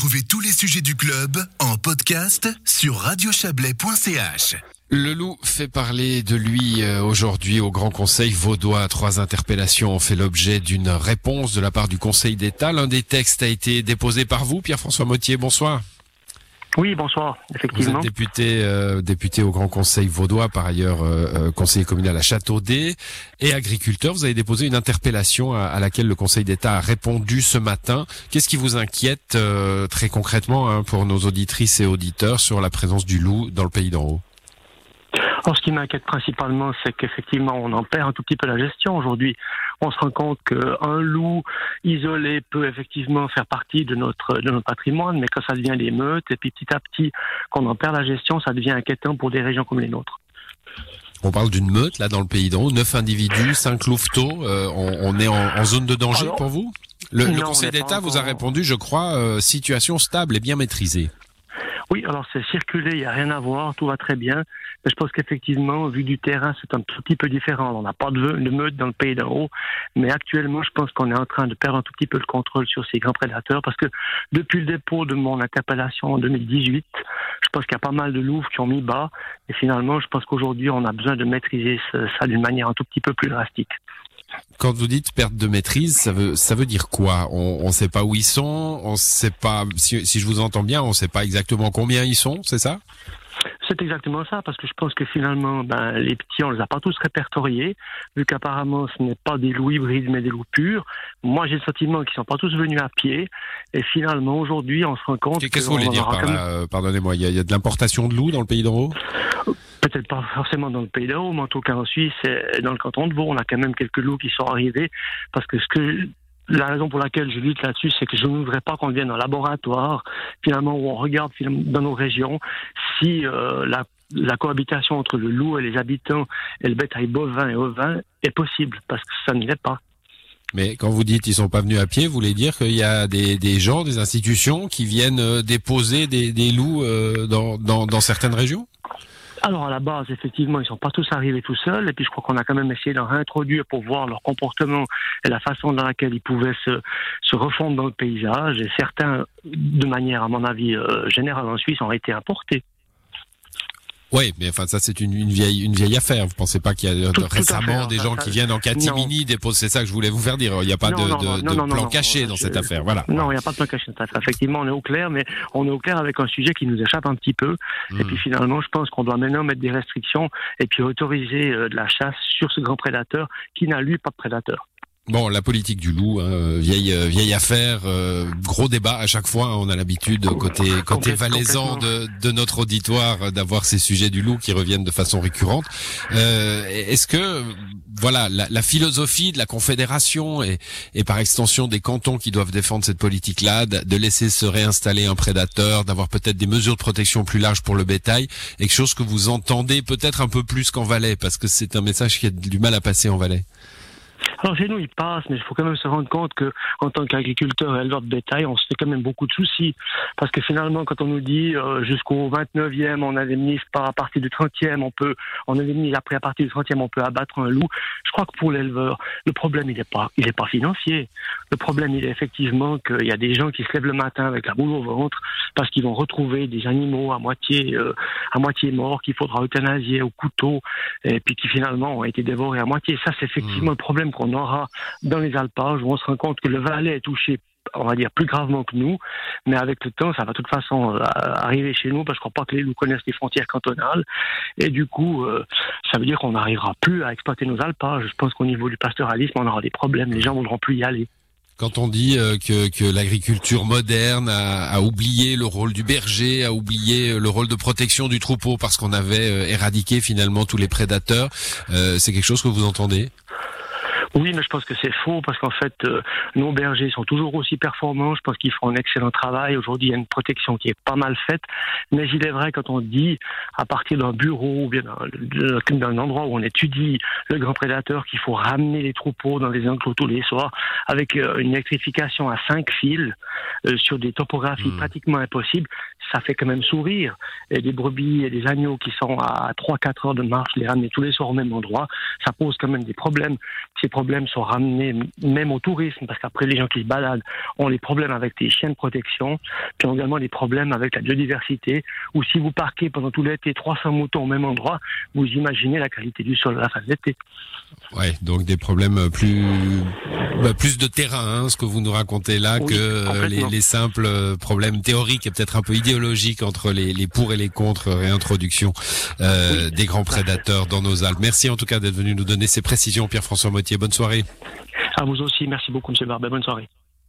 Retrouvez tous les sujets du club en podcast sur radiochablais.ch. Le loup fait parler de lui euh, aujourd'hui au Grand Conseil vaudois. Trois interpellations ont fait l'objet d'une réponse de la part du Conseil d'État. L'un des textes a été déposé par vous, Pierre-François Mottier. Bonsoir. Oui, bonsoir, effectivement. Vous êtes député, euh, député au Grand Conseil vaudois, par ailleurs euh, euh, conseiller communal à Châteaudet et agriculteur. Vous avez déposé une interpellation à, à laquelle le Conseil d'État a répondu ce matin. Qu'est-ce qui vous inquiète euh, très concrètement hein, pour nos auditrices et auditeurs sur la présence du loup dans le pays d'en haut? Alors, ce qui m'inquiète principalement, c'est qu'effectivement, on en perd un tout petit peu la gestion aujourd'hui. On se rend compte qu'un loup isolé peut effectivement faire partie de notre, de notre patrimoine, mais quand ça devient des meutes, et puis petit à petit, qu'on en perd la gestion, ça devient inquiétant pour des régions comme les nôtres. On parle d'une meute là dans le pays d'en haut, neuf individus, cinq louveteaux. Euh, on, on, est en, en, zone de danger Alors, pour vous? Le, Conseil d'État vous a répondu, je crois, euh, situation stable et bien maîtrisée. Oui, alors c'est circulé, il n'y a rien à voir, tout va très bien. Mais je pense qu'effectivement, vu du terrain, c'est un tout petit peu différent. On n'a pas de, meute dans le pays d'en haut, mais actuellement, je pense qu'on est en train de perdre un tout petit peu le contrôle sur ces grands prédateurs parce que depuis le dépôt de mon interpellation en 2018, je pense qu'il y a pas mal de loups qui ont mis bas. Et finalement, je pense qu'aujourd'hui, on a besoin de maîtriser ça d'une manière un tout petit peu plus drastique. Quand vous dites perte de maîtrise, ça veut ça veut dire quoi? On ne sait pas où ils sont, on sait pas si, je vous entends bien, on sait pas exactement combien ils sont, c'est ça? C'est exactement ça, parce que je pense que finalement, ben, les petits, on les a pas tous répertoriés, vu qu'apparemment ce n'est pas des loups hybrides, mais des loups purs. Moi, j'ai le sentiment qu'ils sont pas tous venus à pied, et finalement, aujourd'hui, on se rend compte Qu'est-ce que vous qu'on voulez dire par là euh, Pardonnez-moi, il y, a, il y a de l'importation de loups dans le pays d'en haut? Peut-être pas forcément dans le pays d'en haut, mais en tout cas en Suisse, et dans le canton de Vaud, on a quand même quelques loups qui sont arrivés, parce que ce que la raison pour laquelle je lutte là-dessus, c'est que je ne voudrais pas qu'on vienne en laboratoire, finalement, où on regarde dans nos régions si euh, la, la cohabitation entre le loup et les habitants et le bétail bovin et ovin est possible, parce que ça ne l'est pas. Mais quand vous dites ils sont pas venus à pied, vous voulez dire qu'il y a des, des gens, des institutions qui viennent euh, déposer des, des loups euh, dans, dans, dans certaines régions? Alors à la base, effectivement, ils sont pas tous arrivés tout seuls, et puis je crois qu'on a quand même essayé d'en réintroduire pour voir leur comportement et la façon dans laquelle ils pouvaient se, se refondre dans le paysage. Et certains, de manière, à mon avis, euh, générale en Suisse, ont été importés. Oui, mais enfin ça c'est une, une vieille une vieille affaire. Vous pensez pas qu'il y a Tout- récemment des gens qui viennent en catimini déposer C'est ça que je voulais vous faire dire. Il n'y a pas Non, de, non, de, non, de non, non, plan caché dans je- cette affaire. Voilà. Non, il n'y a pas de plan caché dans cette affaire. Effectivement, on est au clair, mais on est au clair avec un sujet qui nous échappe un petit peu. Et Hmm. puis finalement, je pense qu'on doit maintenant mettre des restrictions et puis autoriser euh, de la chasse sur ce grand prédateur qui n'a lui pas de prédateur. Bon, la politique du loup, hein, vieille euh, vieille affaire, euh, gros débat à chaque fois. hein, on a l'habitude côté côté valaisan de, de notre auditoire euh, d'avoir ces sujets du loup qui reviennent de façon récurrente. Euh, Est-ce que voilà la, la philosophie de la confédération et, et par extension des cantons qui doivent défendre cette politique-là, de de laisser se réinstaller un prédateur, d'avoir peut-être des mesures de protection plus larges pour le bétail, est quelque chose que vous entendez peut-être un peu plus qu'en Valais, parce que c'est un message qui a du mal à passer en Valais? Alors chez nous, il passe, mais il faut quand même se rendre compte que en tant qu'agriculteur et éleveur de bétail, on se fait quand même beaucoup de soucis. Parce que finalement, quand on nous dit euh, jusqu'au 29e, on indemnise pas à partir du 30e, on peut, on indemnise après à partir du 30e, on peut abattre un loup. Je crois que pour l'éleveur, le problème, il n'est pas, il est pas financier. Le problème, il est effectivement qu'il y a des gens qui se lèvent le matin avec la boule au ventre parce qu'ils vont retrouver des animaux à moitié, euh, à moitié morts qu'il faudra euthanasier au couteau et puis qui finalement ont été dévorés à moitié. Ça, c'est effectivement le problème qu'on aura dans les alpages où on se rend compte que le Valais est touché on va dire plus gravement que nous, mais avec le temps, ça va de toute façon euh, arriver chez nous parce crois pas que les loups connaissent les frontières cantonales, et du coup, euh, ça veut dire qu'on n'arrivera plus à exploiter nos alpages. Je pense qu'au niveau du pastoralisme, on aura des problèmes, les gens voudront plus y aller. Quand on dit euh, que, l'agriculture moderne a, oublié le rôle du berger, a oublié le rôle de protection du troupeau parce qu'on avait éradiqué finalement tous les prédateurs, c'est quelque chose que vous entendez? Oui, mais je pense que c'est faux parce qu'en fait, euh, nos bergers sont toujours aussi performants. Je pense qu'ils font un excellent travail. Aujourd'hui, il y a une protection qui est pas mal faite. Mais il est vrai, quand on dit à partir d'un bureau ou bien d'un- endroit où on étudie le grand prédateur qu'il faut ramener les troupeaux dans des enclos tous les soirs avec euh, une électrification à cinq fils euh, sur des topographies Hmm. pratiquement impossibles, ça fait quand même sourire. Et des brebis et des agneaux qui sont à 3-4 heures de marche, les ramener tous les soirs au même endroit, ça pose quand même des problèmes. Ces problèmes sont ramenés même au tourisme, parce qu'après les gens qui se baladent ont des problèmes avec les chiens de protection, puis ont également des problèmes avec la biodiversité, ou si vous parquez pendant tout l'été 300 moutons au même endroit, vous imaginez la qualité du sol à la fin de l'été. Ouais, donc des problèmes plus bah, plus de terrain, hein, ce que vous nous racontez là, que euh, les, simples euh, problèmes théoriques et peut-être un peu idéologiques entre les, pour et les contre réintroduction euh, des grands prédateurs dans nos Alpes. Merci en tout cas d'être venu nous donner ces précisions, Pierre-François Mottier. Bonne soirée. À vous aussi. Merci beaucoup, Monsieur Barbet. Bonne soirée.